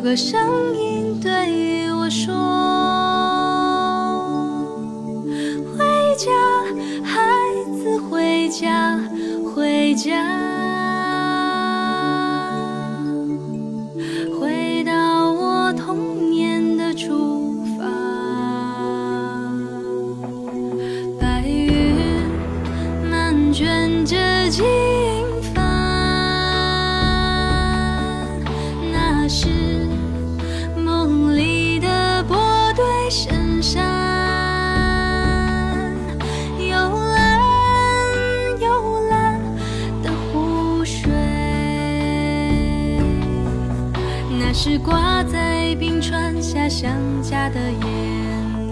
有个声音对我说回家孩子回家回家。挂在冰川下，想家的眼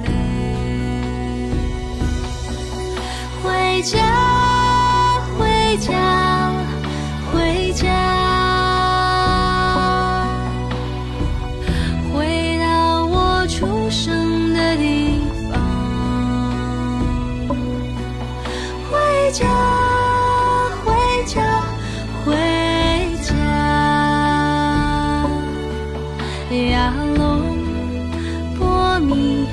泪。回家、回家、回家，回到我出生的地方。回家。呀浓波密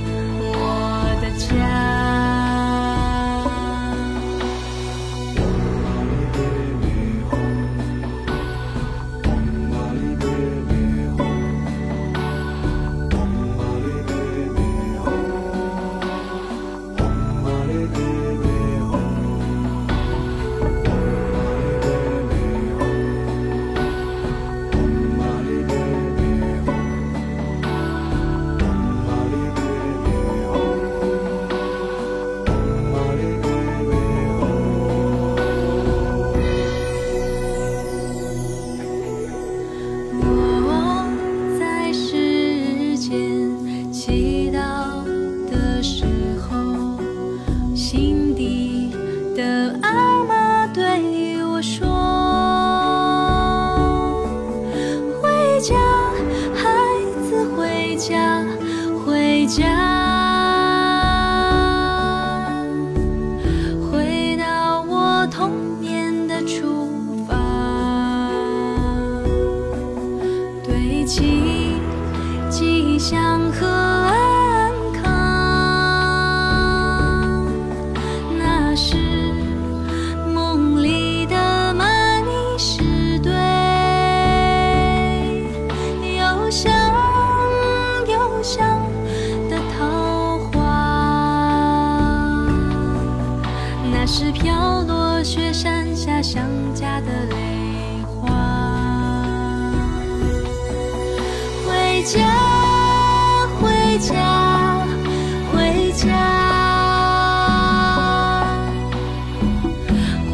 家。家的泪花，回家，回家，回家，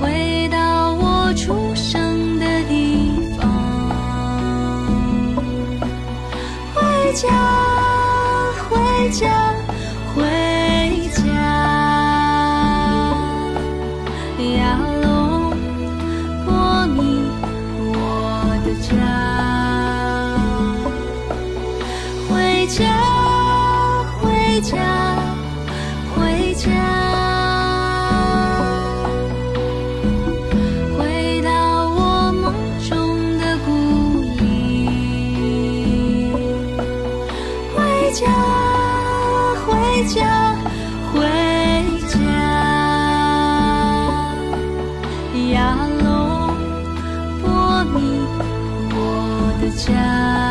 回到我出生的地方。回家，回家，回。家回家回家雅鲁波尼我的家。